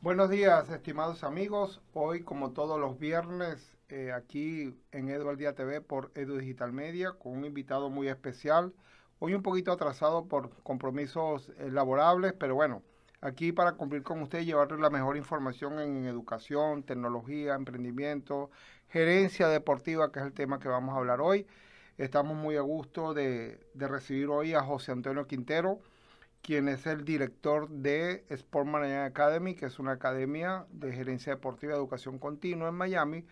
Buenos días, estimados amigos. Hoy, como todos los viernes, eh, aquí en Edu al Día TV por Edu Digital Media, con un invitado muy especial. Hoy un poquito atrasado por compromisos eh, laborables, pero bueno, aquí para cumplir con usted y llevarle la mejor información en educación, tecnología, emprendimiento, gerencia deportiva, que es el tema que vamos a hablar hoy. Estamos muy a gusto de, de recibir hoy a José Antonio Quintero, quien es el director de Sport Management Academy, que es una academia de gerencia deportiva y educación continua en Miami,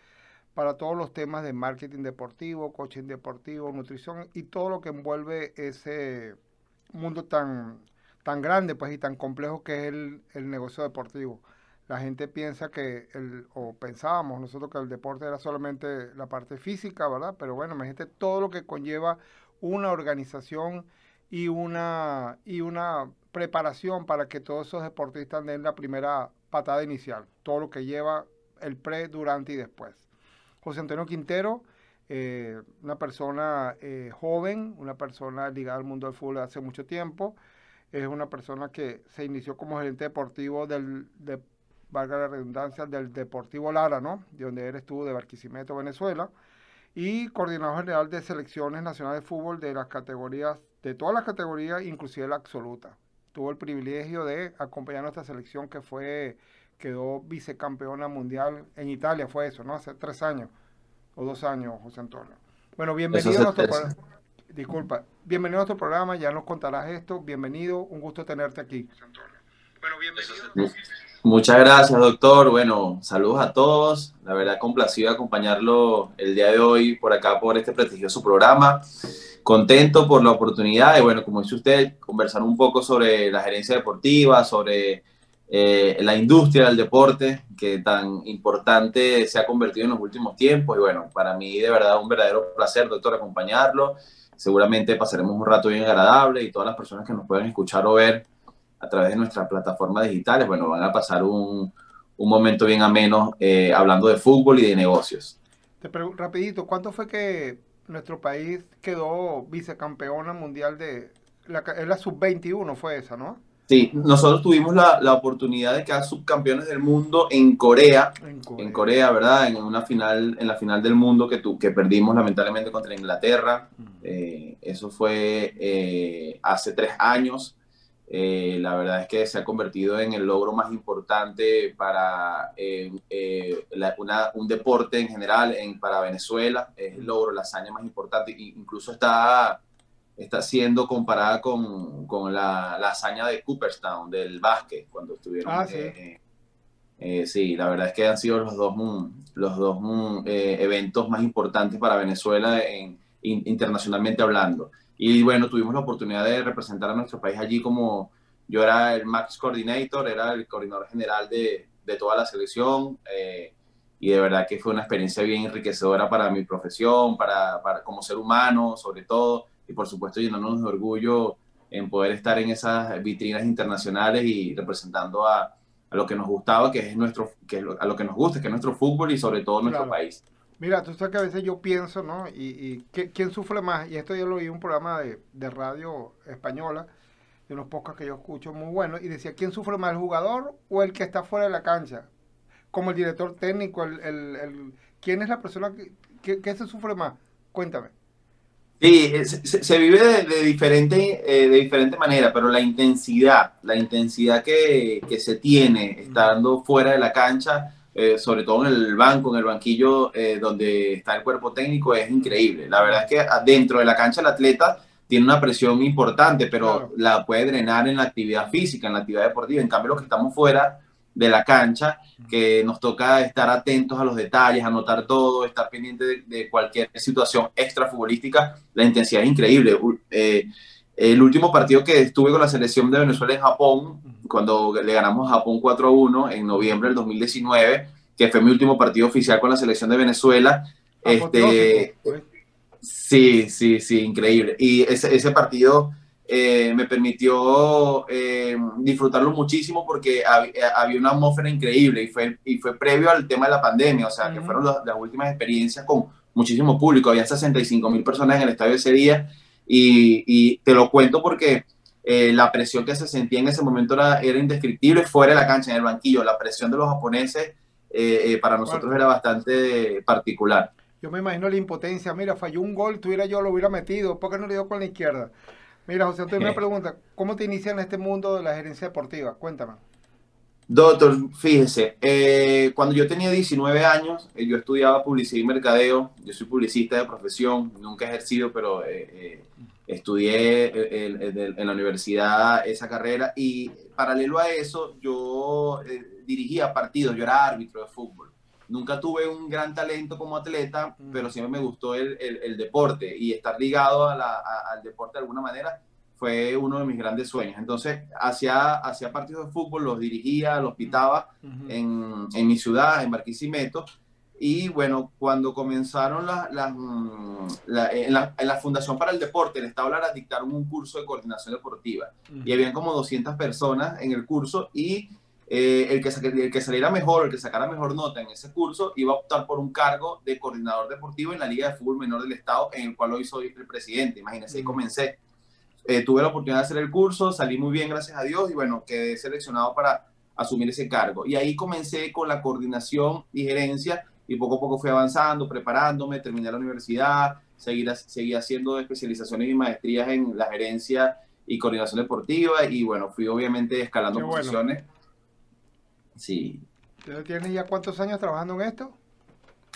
para todos los temas de marketing deportivo, coaching deportivo, nutrición y todo lo que envuelve ese mundo tan, tan grande pues, y tan complejo que es el, el negocio deportivo. La gente piensa que, o pensábamos nosotros que el deporte era solamente la parte física, ¿verdad? Pero bueno, imagínate todo lo que conlleva una organización y una, y una preparación para que todos esos deportistas den la primera patada inicial, todo lo que lleva el pre, durante y después. José Antonio Quintero, eh, una persona eh, joven, una persona ligada al mundo del fútbol hace mucho tiempo, es una persona que se inició como gerente deportivo del, de, valga la redundancia, del Deportivo Lara, ¿no? De donde él estuvo de Barquisimeto, Venezuela, y coordinador general de selecciones nacionales de fútbol de las categorías, de todas las categorías, inclusive la absoluta. Tuvo el privilegio de acompañar a nuestra selección que fue quedó vicecampeona mundial en Italia, fue eso, ¿no? Hace tres años o dos años, José Antonio. Bueno, bienvenido a nuestro. Disculpa, bienvenido a nuestro programa, ya nos contarás esto. Bienvenido, un gusto tenerte aquí. Bueno, bienvenido. Muchas gracias, doctor. Bueno, saludos a todos. La verdad, complacido de acompañarlo el día de hoy por acá, por este prestigioso programa. Contento por la oportunidad de, bueno, como dice usted, conversar un poco sobre la gerencia deportiva, sobre eh, la industria del deporte que tan importante se ha convertido en los últimos tiempos. Y bueno, para mí de verdad un verdadero placer, doctor, acompañarlo. Seguramente pasaremos un rato bien agradable y todas las personas que nos puedan escuchar o ver a través de nuestras plataformas digitales, bueno, van a pasar un, un momento bien ameno eh, hablando de fútbol y de negocios. Te pregunto rapidito, ¿cuánto fue que nuestro país quedó vicecampeona mundial de la, la sub-21 fue esa, ¿no? Sí, nosotros tuvimos la, la, oportunidad de quedar subcampeones del mundo en Corea, en Corea, en Corea, ¿verdad? En una final, en la final del mundo que, tu, que perdimos lamentablemente contra Inglaterra. Uh -huh. eh, eso fue eh, hace tres años. Eh, la verdad es que se ha convertido en el logro más importante para la, una, un deporte en general en, para Venezuela. Es el logro, la hazaña más importante. Incluso está está siendo comparada con, con la, la, hazaña de Cooperstown, del básquet, cuando estuvieron. Ah, sí. Eh, eh, sí, la verdad es que han sido los dos, los dos eh, eventos más importantes para Venezuela en, in, internacionalmente hablando. Y bueno, tuvimos la oportunidad de representar a nuestro país allí como yo era el Max Coordinator, era el coordinador general de, de toda la selección. y de verdad que fue una experiencia bien enriquecedora para mi profesión, para, para como ser humano, sobre todo y por supuesto llenándonos de orgullo en poder estar en esas vitrinas internacionales y representando a, a lo que nos gustaba, que es nuestro, que es a lo que nos gusta, que es nuestro fútbol y sobre todo nuestro claro. país. Mira, tú sabes que a veces yo pienso, ¿no? Y, y ¿quién sufre más? Y esto yo lo oí en un programa de, de radio española, de unos pocos que yo escucho muy buenos, y decía, ¿quién sufre más, el jugador o el que está fuera de la cancha? Como el director técnico, el, el, el ¿quién es la persona que, que, que se sufre más? Cuéntame. Sí, se, se vive de, de, diferente, eh, de diferente manera, pero la intensidad, la intensidad que, que se tiene estando fuera de la cancha, eh, sobre todo en el banco, en el banquillo eh, donde está el cuerpo técnico, es increíble. La verdad es que dentro de la cancha el atleta tiene una presión importante, pero claro. la puede drenar en la actividad física, en la actividad deportiva. En cambio, los que estamos fuera de la cancha, que nos toca estar atentos a los detalles, anotar todo, estar pendiente de, de cualquier situación extra futbolística, la intensidad es increíble. Eh, el último partido que estuve con la selección de Venezuela en Japón, cuando le ganamos a Japón 4 a 1 en noviembre del 2019, que fue mi último partido oficial con la selección de Venezuela. Este, sí, sí, sí, increíble. Y ese, ese partido eh, me permitió eh, disfrutarlo muchísimo porque había una atmósfera increíble y fue, y fue previo al tema de la pandemia, o sea, que fueron las últimas experiencias con muchísimo público, había 65 mil personas en el estadio ese día y, y te lo cuento porque eh, la presión que se sentía en ese momento era, era, indescriptible fuera de la cancha, en el banquillo, la presión de los japoneses para nosotros era bastante particular. Yo me imagino la impotencia, mira, falló un gol, tuviera yo lo hubiera metido, ¿por qué no le dio con la izquierda? Mira, José Antonio, una pregunta. ¿Cómo te inicias en este mundo de la gerencia deportiva? Cuéntame. Doctor, fíjese, eh, cuando yo tenía 19 años, eh, yo estudiaba publicidad y mercadeo. Yo soy publicista de profesión, nunca he ejercido, pero eh, estudié en la universidad esa carrera y paralelo a eso, yo dirigía partidos, yo era árbitro de fútbol. Nunca tuve un gran talento como atleta, mm. pero siempre me gustó el, el, deporte y estar ligado a la, al deporte de alguna manera fue uno de mis grandes sueños. Entonces, hacía, hacía partidos de fútbol, los dirigía, los pitaba en, en, mi ciudad, en Barquisimeto. Y bueno, cuando comenzaron las, las mm, la, en, la, en, la, Fundación para el Deporte, el Estado Lara dictaron un curso de coordinación deportiva. Y habían como 200 personas en el curso y eh, el, que, el que saliera mejor, el que sacara mejor nota en ese curso, iba a optar por un cargo de coordinador deportivo en la Liga de Fútbol Menor del Estado, en el cual hoy soy el presidente. Imagínense, ahí comencé. Eh, tuve la oportunidad de hacer el curso, salí muy bien, gracias a Dios, y bueno, quedé seleccionado para asumir ese cargo. Y ahí comencé con la coordinación y gerencia, y poco a poco fui avanzando, preparándome, terminé la universidad, seguí, seguí haciendo especializaciones y maestrías en la gerencia y coordinación deportiva, y bueno, fui obviamente escalando posiciones. Sí. ¿Tienes ya cuántos años trabajando en esto?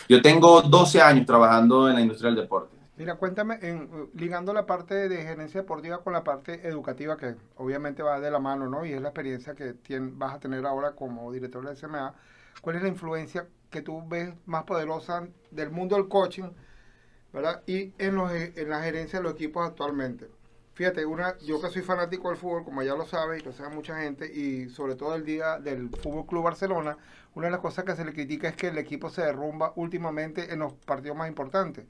Yo tengo 12 años trabajando en la industria del deporte. Mira, cuéntame, en, ligando la parte de gerencia deportiva con la parte educativa, que obviamente va de la mano, ¿no? Y es la experiencia que vas a tener ahora como director de SMA. ¿Cuál es la influencia que tú ves más poderosa del mundo del coaching, ¿verdad? Y en, los, en la gerencia de los equipos actualmente. Fíjate, una, yo que soy fanático del fútbol, como ya lo sabe y lo sabe mucha gente, y sobre todo el día del Fútbol Club Barcelona, una de las cosas que se le critica es que el equipo se derrumba últimamente en los partidos más importantes.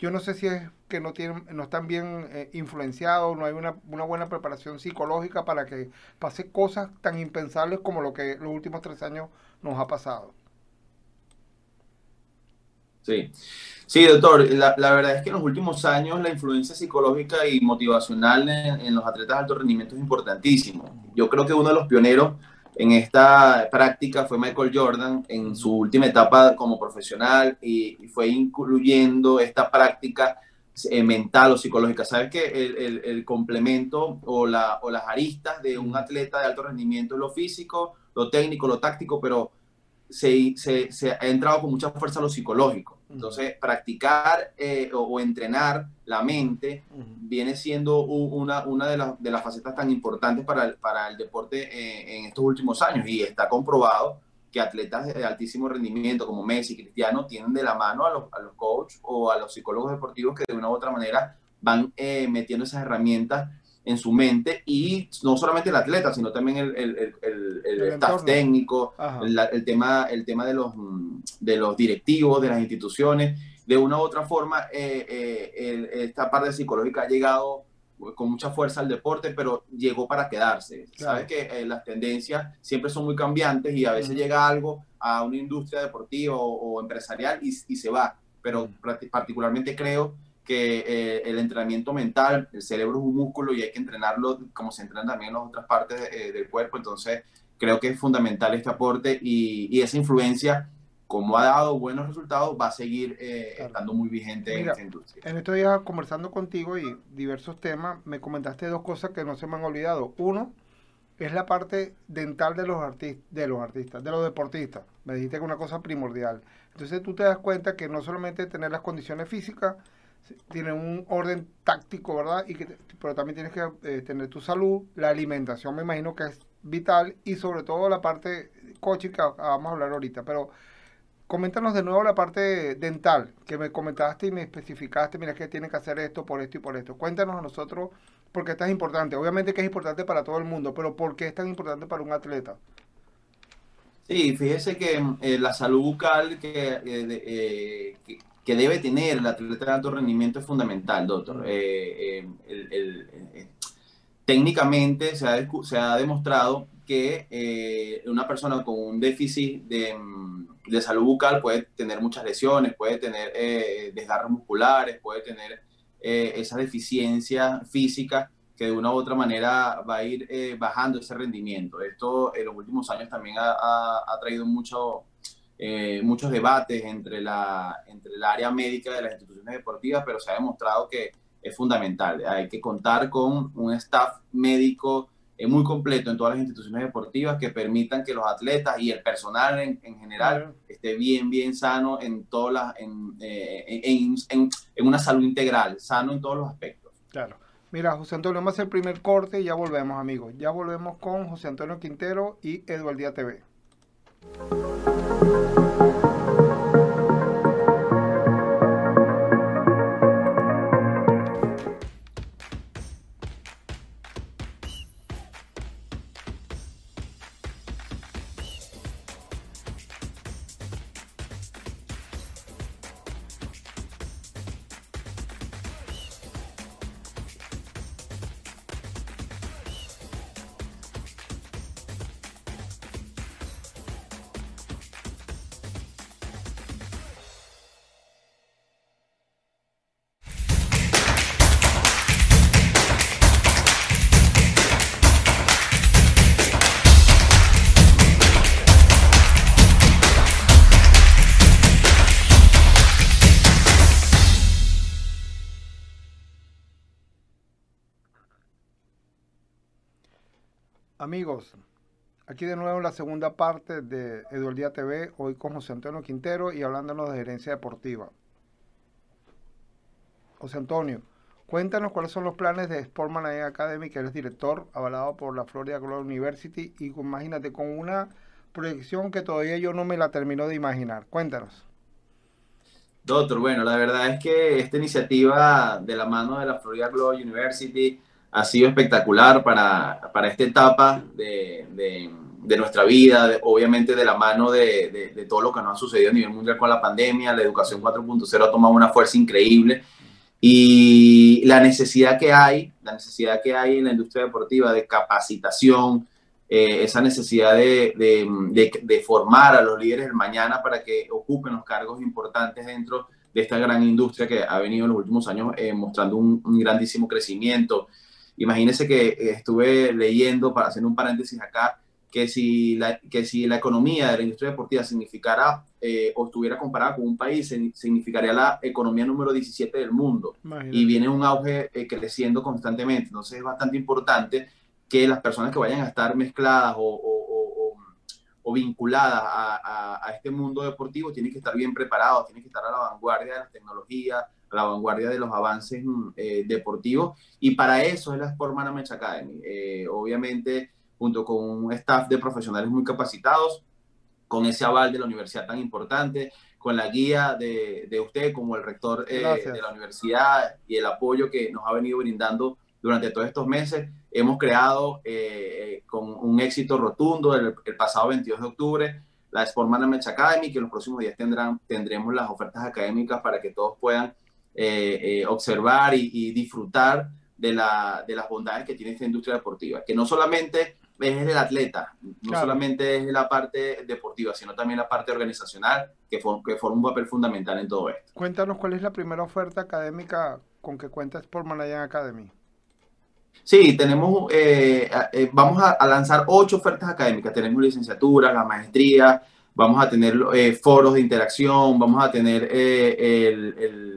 Yo no sé si es que no tienen, no están bien eh, influenciados, no hay una, una, buena preparación psicológica para que pase cosas tan impensables como lo que los últimos tres años nos ha pasado. Sí. Sí, doctor, la, la, verdad es que en los últimos años la influencia psicológica y motivacional en, los atletas de alto rendimiento es importantísimo. Yo creo que uno de los pioneros en esta práctica fue Michael Jordan en su última etapa como profesional y, fue incluyendo esta práctica eh, mental o psicológica. Sabes que el, el, el complemento o, la, o las aristas de un atleta de alto rendimiento es lo físico, lo técnico, lo táctico, pero se, se, se, ha entrado con mucha fuerza lo psicológico. Entonces, practicar eh, o, entrenar la mente viene siendo una, una de, las, de, las facetas tan importantes para el, para el deporte eh, en estos últimos años. Y está comprobado que atletas de altísimo rendimiento como Messi, Cristiano, tienen de la mano a los, a los coaches o a los psicólogos deportivos que de una u otra manera van eh, metiendo esas herramientas en su mente y no solamente el atleta, sino también el, el, el, staff técnico, el, tema, el tema de, los, de los directivos, de las instituciones. De una u otra forma, eh, eh, esta parte psicológica ha llegado con mucha fuerza al deporte, pero llegó para quedarse. Sabes que eh, las tendencias siempre son muy cambiantes y a veces llega algo a una industria deportiva o, empresarial y, y, se va. Pero particularmente creo que eh, el entrenamiento mental, el cerebro es un músculo y hay que entrenarlo como se entrenan también las otras partes eh, del cuerpo. Entonces, creo que es fundamental este aporte y, y, esa influencia, como ha dado buenos resultados, va a seguir eh, estando muy vigente en esta industria. En estos días, conversando contigo y diversos temas, me comentaste dos cosas que no se me han olvidado. Uno, es la parte dental de los, artistas, de los artistas, de los deportistas. Me dijiste que es una cosa primordial. Entonces tú te das cuenta que no solamente tener las condiciones físicas, tiene un orden táctico, ¿verdad? Y que, pero también tienes que eh, tener tu salud, la alimentación me imagino que es vital y sobre todo la parte coaching que vamos a hablar ahorita. Pero coméntanos de nuevo la parte dental que me comentaste y me especificaste, mira que tiene que hacer esto por esto y por esto. Cuéntanos a nosotros por qué esto es importante. Obviamente que es importante para todo el mundo, pero ¿por qué es tan importante para un atleta? Sí, fíjese que eh, la salud bucal que, eh, que que debe tener el atleta de alto rendimiento es fundamental, doctor. Eh, eh, técnicamente se ha, se ha demostrado que eh, una persona con un déficit de, mm, de, salud bucal puede tener muchas lesiones, puede tener eh, desgarros musculares, puede tener eh, esa deficiencia física que de una u otra manera va a ir eh, bajando ese rendimiento. Esto en los últimos años también ha, ha, traído mucho, muchos debates entre, la, entre el área médica de las instituciones deportivas, pero se ha demostrado que es fundamental. Hay que contar con un staff médico es muy completo en todas las instituciones deportivas que permitan que los atletas y el personal en, en general esté bien, bien sano en todas las, en, eh, en, en, una salud integral, sano en todos los aspectos. Claro. Mira, José Antonio, vamos a hacer el primer corte y ya volvemos, amigos. Ya volvemos con José Antonio Quintero y Eduardía TV. Thank you. Amigos, aquí de nuevo la segunda parte de Eduardía TV, hoy con José Antonio Quintero y hablándonos de gerencia deportiva. José Antonio, cuéntanos cuáles son los planes de Sportman Academy, que eres director, avalado por la Florida Global University, y imagínate, con una proyección que todavía yo no me la termino de imaginar. Cuéntanos. Doctor, bueno, la verdad es que esta iniciativa de la mano de la Florida Global University ha sido espectacular para, para esta etapa de, de, nuestra vida, obviamente de la mano de, de, todo lo que nos ha sucedido a nivel mundial con la pandemia, la educación 4.0 ha tomado una fuerza increíble y la necesidad que hay, la necesidad que hay en la industria deportiva de capacitación, eh, esa necesidad de, formar a los líderes del mañana para que ocupen los cargos importantes dentro de esta gran industria que ha venido en los últimos años eh, mostrando un, un grandísimo crecimiento. Imagínense que eh, estuve leyendo, para hacer un paréntesis acá, que si la, que si la economía de la industria deportiva significara eh, o estuviera comparada con un país, significaría la economía número 17 del mundo. Y viene un auge eh, creciendo constantemente. Entonces es bastante importante que las personas que vayan a estar mezcladas o, o, o, vinculadas a, a, este mundo deportivo tienen que estar bien preparados, tienen que estar a la vanguardia de las tecnologías, la vanguardia de los avances mm, eh, deportivos y para eso es la Sport Management Academy. Eh, obviamente, junto con un staff de profesionales muy capacitados, con ese aval de la universidad tan importante, con la guía de, de usted como el rector eh, de la universidad y el apoyo que nos ha venido brindando durante todos estos meses, hemos creado con un éxito rotundo el, el, pasado 22 de octubre la Sport Management Academy, que en los próximos días tendrán, tendremos las ofertas académicas para que todos puedan eh, eh, observar y, disfrutar de, la, de las bondades que tiene esta industria deportiva, que no solamente es el atleta, no solamente es la parte deportiva, sino también la parte organizacional, que, que forma un papel fundamental en todo esto. Cuéntanos cuál es la primera oferta académica con que cuenta Sport Management Academy. Sí, tenemos, eh, vamos a, lanzar ocho ofertas académicas. Tenemos licenciatura, la maestría, vamos a tener foros de interacción, vamos a tener el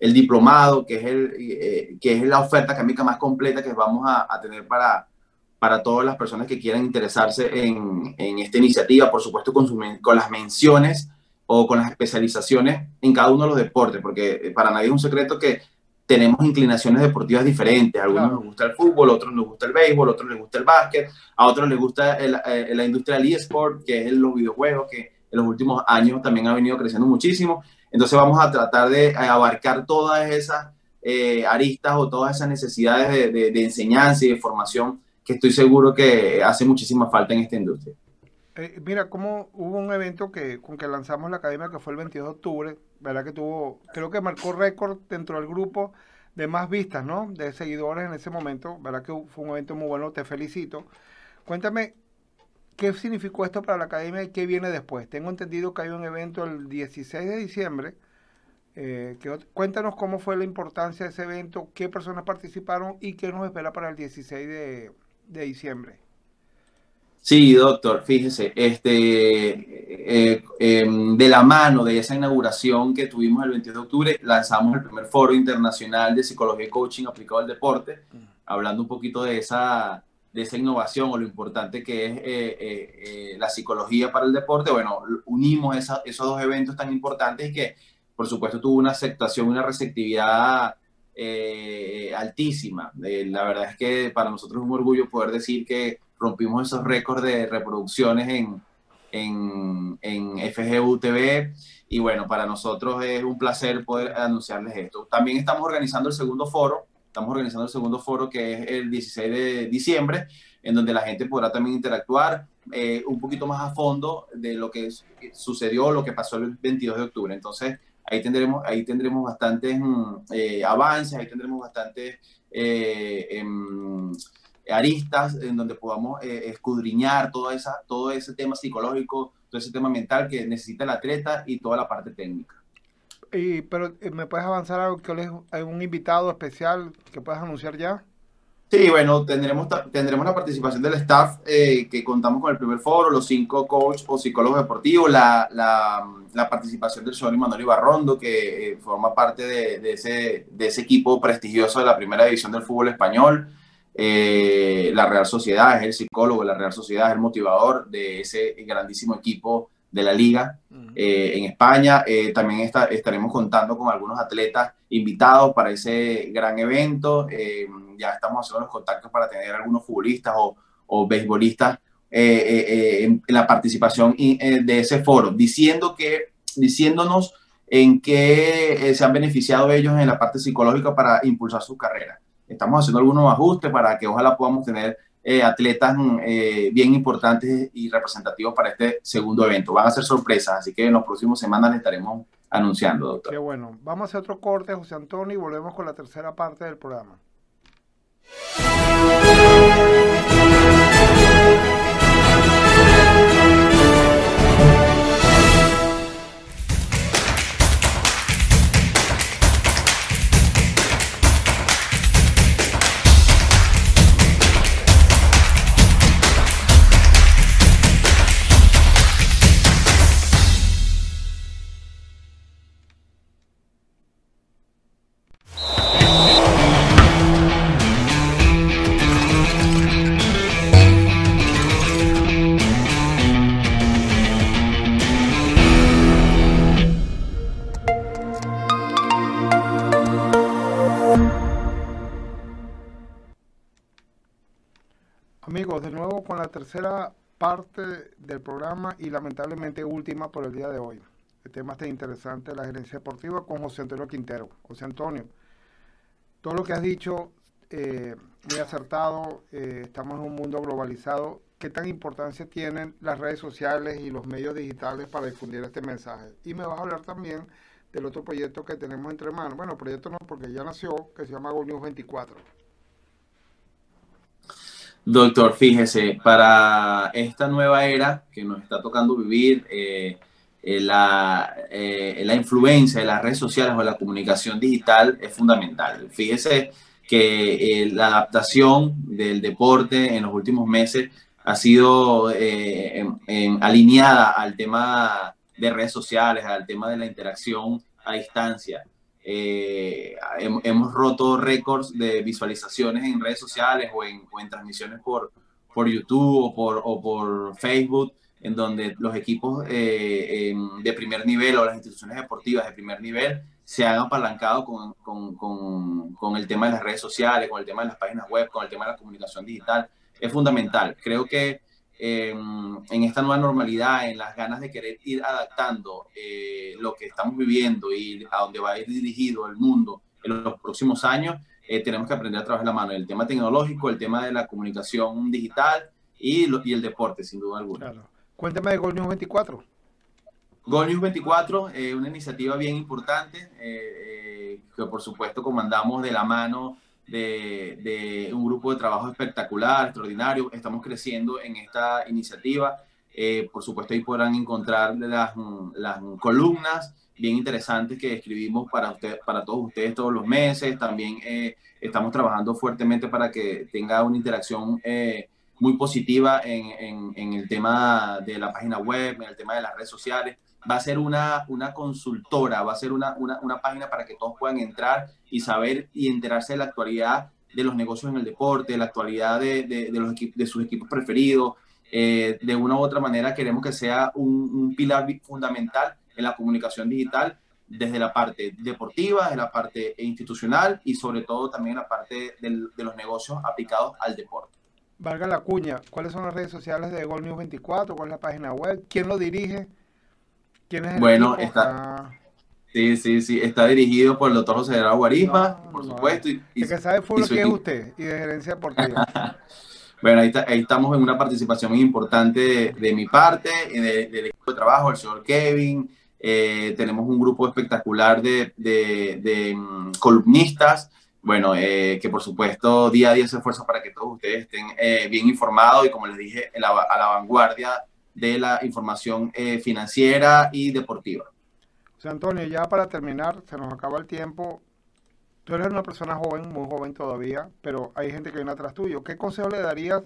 el, diplomado, que es, el, eh, que es la oferta académica más completa que vamos a, tener para, para todas las personas que quieran interesarse en, en esta iniciativa, por supuesto con, con las menciones o con las especializaciones en cada uno de los deportes, porque eh, para nadie es un secreto que tenemos inclinaciones deportivas diferentes. A algunos les gusta el fútbol, a otros les gusta el béisbol, a otros les gusta el básquet, a otros les gusta eh, la industria del eSport, que es los videojuegos, que en los últimos años también ha venido creciendo muchísimo. Entonces vamos a tratar de eh, abarcar todas esas eh, aristas o todas esas necesidades de, enseñanza y de formación que estoy seguro que hace muchísima falta en esta industria. Eh, mira, como hubo un evento que con que lanzamos la academia que fue el 22 de octubre, ¿verdad? Que tuvo, creo que marcó récord dentro del grupo de más vistas, ¿no? De seguidores en ese momento, ¿verdad? Que fue un evento muy bueno, te felicito. Cuéntame, ¿qué significó esto para la academia y qué viene después? Tengo entendido que hay un evento el 16 de diciembre. Eh, cuéntanos cómo fue la importancia de ese evento, qué personas participaron y qué nos espera para el 16 de, diciembre. Sí, doctor, fíjese, este, eh, em, de la mano de esa inauguración que tuvimos el 22 de octubre, lanzamos el primer foro internacional de psicología y coaching aplicado al deporte, mm. hablando un poquito de esa, de esa innovación o lo importante que es eh, eh, la psicología para el deporte. Bueno, unimos esos dos eventos tan importantes y que, por supuesto, tuvo una aceptación, una receptividad altísima. la verdad es que para nosotros es un orgullo poder decir que rompimos esos récords de reproducciones en, en, en FGU TV. Y bueno, para nosotros es un placer poder anunciarles esto. También estamos organizando el segundo foro, estamos organizando el segundo foro que es el 16 de diciembre, en donde la gente podrá también interactuar eh, un poquito más a fondo de lo que sucedió, lo que pasó el 22 de octubre. Entonces, ahí tendremos, ahí tendremos bastantes mm, eh, avances, ahí tendremos bastantes... Eh, em, aristas en donde podamos eh, escudriñar toda esa, todo ese tema psicológico, todo ese tema mental que necesita el atleta y toda la parte técnica. Y, pero, eh, ¿me puedes avanzar algo? que ¿Hay un invitado especial que puedas anunciar ya? Sí, bueno, tendremos, tendremos la participación del staff eh, que contamos con el primer foro, los cinco coaches o psicólogos deportivos, la, la, la participación del señor Manuel Ibarrondo, que forma parte de, de, ese, de ese equipo prestigioso de la primera división del fútbol español. Eh, la Real Sociedad, es el psicólogo de la Real Sociedad, es el motivador de ese grandísimo equipo de la liga eh, en España. Eh, también está, estaremos contando con algunos atletas invitados para ese gran evento. ya estamos haciendo los contactos para tener algunos futbolistas o, o beisbolistas en, la participación de ese foro, diciendo que, diciéndonos en qué se han beneficiado ellos en la parte psicológica para impulsar su carrera estamos haciendo algunos ajustes para que ojalá podamos tener eh, atletas eh, bien importantes y representativos para este segundo evento. Van a ser sorpresas, así que en los próximos semanas les estaremos anunciando, doctor. Qué bueno. Vamos a hacer otro corte, José Antonio, y volvemos con la tercera parte del programa. Tercera parte del programa y lamentablemente última por el día de hoy. El tema está interesante, la gerencia deportiva con José Antonio Quintero. José Antonio, todo lo que has dicho, eh, muy acertado, eh, estamos en un mundo globalizado. ¿Qué tan importancia tienen las redes sociales y los medios digitales para difundir este mensaje? Y me vas a hablar también del otro proyecto que tenemos entre manos. Bueno, proyecto no, porque ya nació, que se llama Go News 24. Doctor, fíjese, para esta nueva era que nos está tocando vivir, eh, eh, la, eh, la, influencia de las redes sociales o la comunicación digital es fundamental. Fíjese que la adaptación del deporte en los últimos meses ha sido alineada al tema de redes sociales, al tema de la interacción a distancia. Eh, hemos roto récords de visualizaciones en redes sociales o en, transmisiones por, por YouTube o por, o por Facebook, en donde los equipos eh, de primer nivel o las instituciones deportivas de primer nivel se han apalancado con, con, con, con, el tema de las redes sociales, con el tema de las páginas web, con el tema de la comunicación digital. Es fundamental. Creo que en esta nueva normalidad, en las ganas de querer ir adaptando eh, lo que estamos viviendo y a dónde va a ir dirigido el mundo en los próximos años, eh, tenemos que aprender a trabajar la mano. El tema tecnológico, el tema de la comunicación digital y, y el deporte, sin duda alguna. Cuéntame de Gol News 24. Gol News 24 es una iniciativa bien importante. Eh, que por supuesto comandamos de la mano de, un grupo de trabajo espectacular, extraordinario. Estamos creciendo en esta iniciativa. Eh, por supuesto, ahí podrán encontrar las, las columnas bien interesantes que escribimos para, usted, para todos ustedes todos los meses. También eh, estamos trabajando fuertemente para que tenga una interacción eh, muy positiva en, en, en, el tema de la página web, en el tema de las redes sociales. Va a ser una, una consultora, va a ser una, una, una página para que todos puedan entrar y saber y enterarse de la actualidad de los negocios en el deporte, de la actualidad de, de, los de sus equipos preferidos. Eh, de una u otra manera queremos que sea un, un pilar fundamental en la comunicación digital desde la parte deportiva, desde la parte institucional y sobre todo también la parte del, de los negocios aplicados al deporte. Valga la cuña, ¿cuáles son las redes sociales de Gol News 24? ¿Cuál es la página web? ¿Quién lo dirige? ¿Quién es el bueno, equipo? está... Ah. Sí, sí, sí, está dirigido por el doctor José Gerardo Guarisma, no, por no, supuesto. Y, el que sabe fútbol que es usted y de gerencia deportiva. bueno, ahí, está, ahí, estamos en una participación muy importante de, de mi parte, de, del equipo de trabajo, el señor Kevin, eh, tenemos un grupo espectacular de, de, um, columnistas, bueno, eh, que por supuesto día a día se esfuerza para que todos ustedes estén eh, bien informados y como les dije, la, a la vanguardia de la información eh, financiera y deportiva. Sea, Antonio, ya para terminar, se nos acaba el tiempo. Tú eres una persona joven, muy joven todavía, pero hay gente que viene atrás tuyo. ¿Qué consejo le darías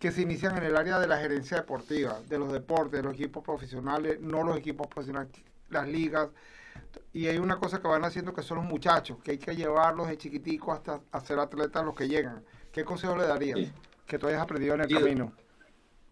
que se inician en el área de la gerencia deportiva, de los deportes, de los equipos profesionales, no los equipos profesionales, las ligas. Y hay una cosa que van haciendo que son los muchachos, que hay que llevarlos de chiquiticos hasta a ser atletas los que llegan. ¿Qué consejo le darías sí. que tú hayas aprendido en el sí, camino?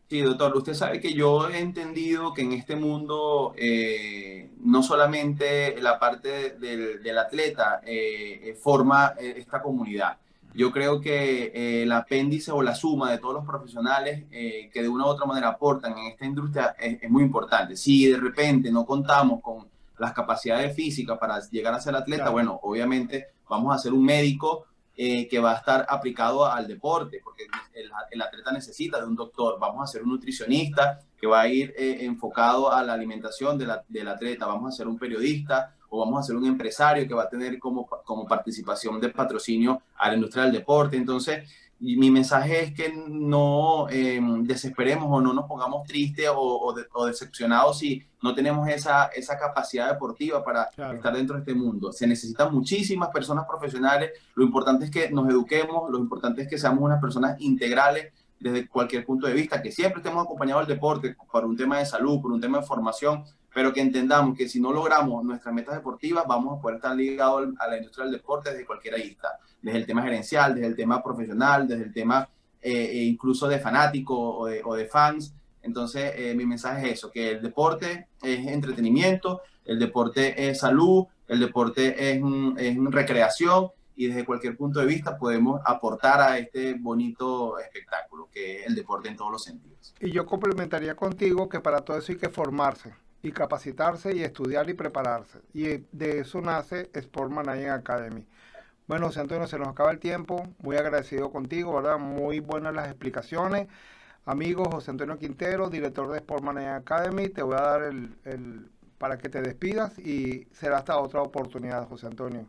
Sí, doctor, usted sabe que yo he entendido que en este mundo eh, no solamente la parte del, del atleta eh, forma eh, esta comunidad, yo creo que eh, el apéndice o la suma de todos los profesionales que de una u otra manera aportan en esta industria es, es, muy importante. Si de repente no contamos con las capacidades físicas para llegar a ser atleta, claro. bueno, obviamente vamos a ser un médico eh, que va a estar aplicado al deporte, porque el, el, atleta necesita de un doctor. Vamos a ser un nutricionista que va a ir eh, enfocado a la alimentación de la, del atleta. Vamos a ser un periodista o vamos a ser un empresario que va a tener como, como participación de patrocinio a la industria del deporte. Entonces, y mi mensaje es que no eh, desesperemos o no nos pongamos tristes o, o, de, o, decepcionados si no tenemos esa, esa capacidad deportiva para claro. estar dentro de este mundo. Se necesitan muchísimas personas profesionales. Lo importante es que nos eduquemos, lo importante es que seamos unas personas integrales desde cualquier punto de vista, que siempre estemos acompañados del deporte por un tema de salud, por un tema de formación, pero que entendamos que si no logramos nuestras metas deportivas, vamos a estar ligados a la industria del deporte desde cualquier arista, desde el tema gerencial, desde el tema profesional, desde el tema eh, incluso de fanático o de, fans. Entonces, eh, mi mensaje es eso, que el deporte es entretenimiento, el deporte es salud, el deporte es recreación y desde cualquier punto de vista podemos aportar a este bonito espectáculo que es el deporte en todos los sentidos. Y yo complementaría contigo que para todo eso hay que formarse y capacitarse y estudiar y prepararse. Y de eso nace Sport Management Academy. Bueno, José Antonio, se nos acaba el tiempo. Muy agradecido contigo, ¿verdad? Muy buenas las explicaciones. Amigo José Antonio Quintero, director de Sport Management Academy, te voy a dar el para que te despidas y será hasta otra oportunidad, José Antonio.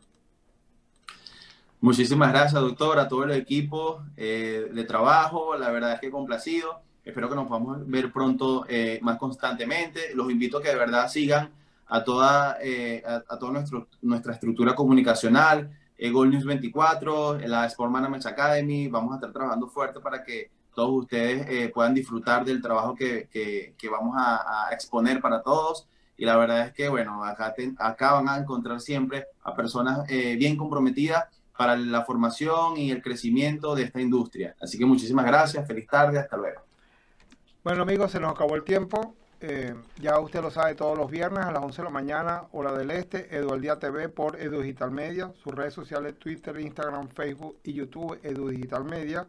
Muchísimas gracias, doctor, a todo el equipo eh, de trabajo. La verdad es que complacido. Espero que nos podamos ver pronto eh, más constantemente. Los invito a que de verdad sigan a toda, eh, a, a, toda nuestro, nuestra estructura comunicacional, eh, Gold News 24, la Sport Management Academy. Vamos a estar trabajando fuerte para que todos ustedes eh, puedan disfrutar del trabajo que, que, que vamos a, a, exponer para todos. Y la verdad es que, bueno, acá, te, acá van a encontrar siempre a personas eh, bien comprometidas para la formación y el crecimiento de esta industria. Así que muchísimas gracias, feliz tarde, hasta luego. Bueno amigos, se nos acabó el tiempo. Eh, ya usted lo sabe todos los viernes a las 11 de la mañana, hora del este, Edu al Día TV por Edu Digital Media, sus redes sociales Twitter, Instagram, Facebook y YouTube, Edu Digital Media.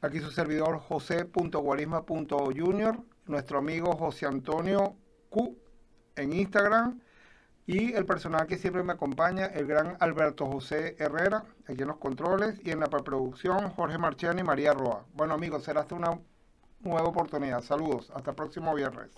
Aquí su servidor josé.guarisma.junior, nuestro amigo José Antonio Q en Instagram y el personal que siempre me acompaña, el gran Alberto José Herrera, aquí en los controles y en la preproducción Jorge Marchiani y María Roa. Bueno amigos, será hasta una nueva oportunidad. Saludos, hasta el próximo viernes.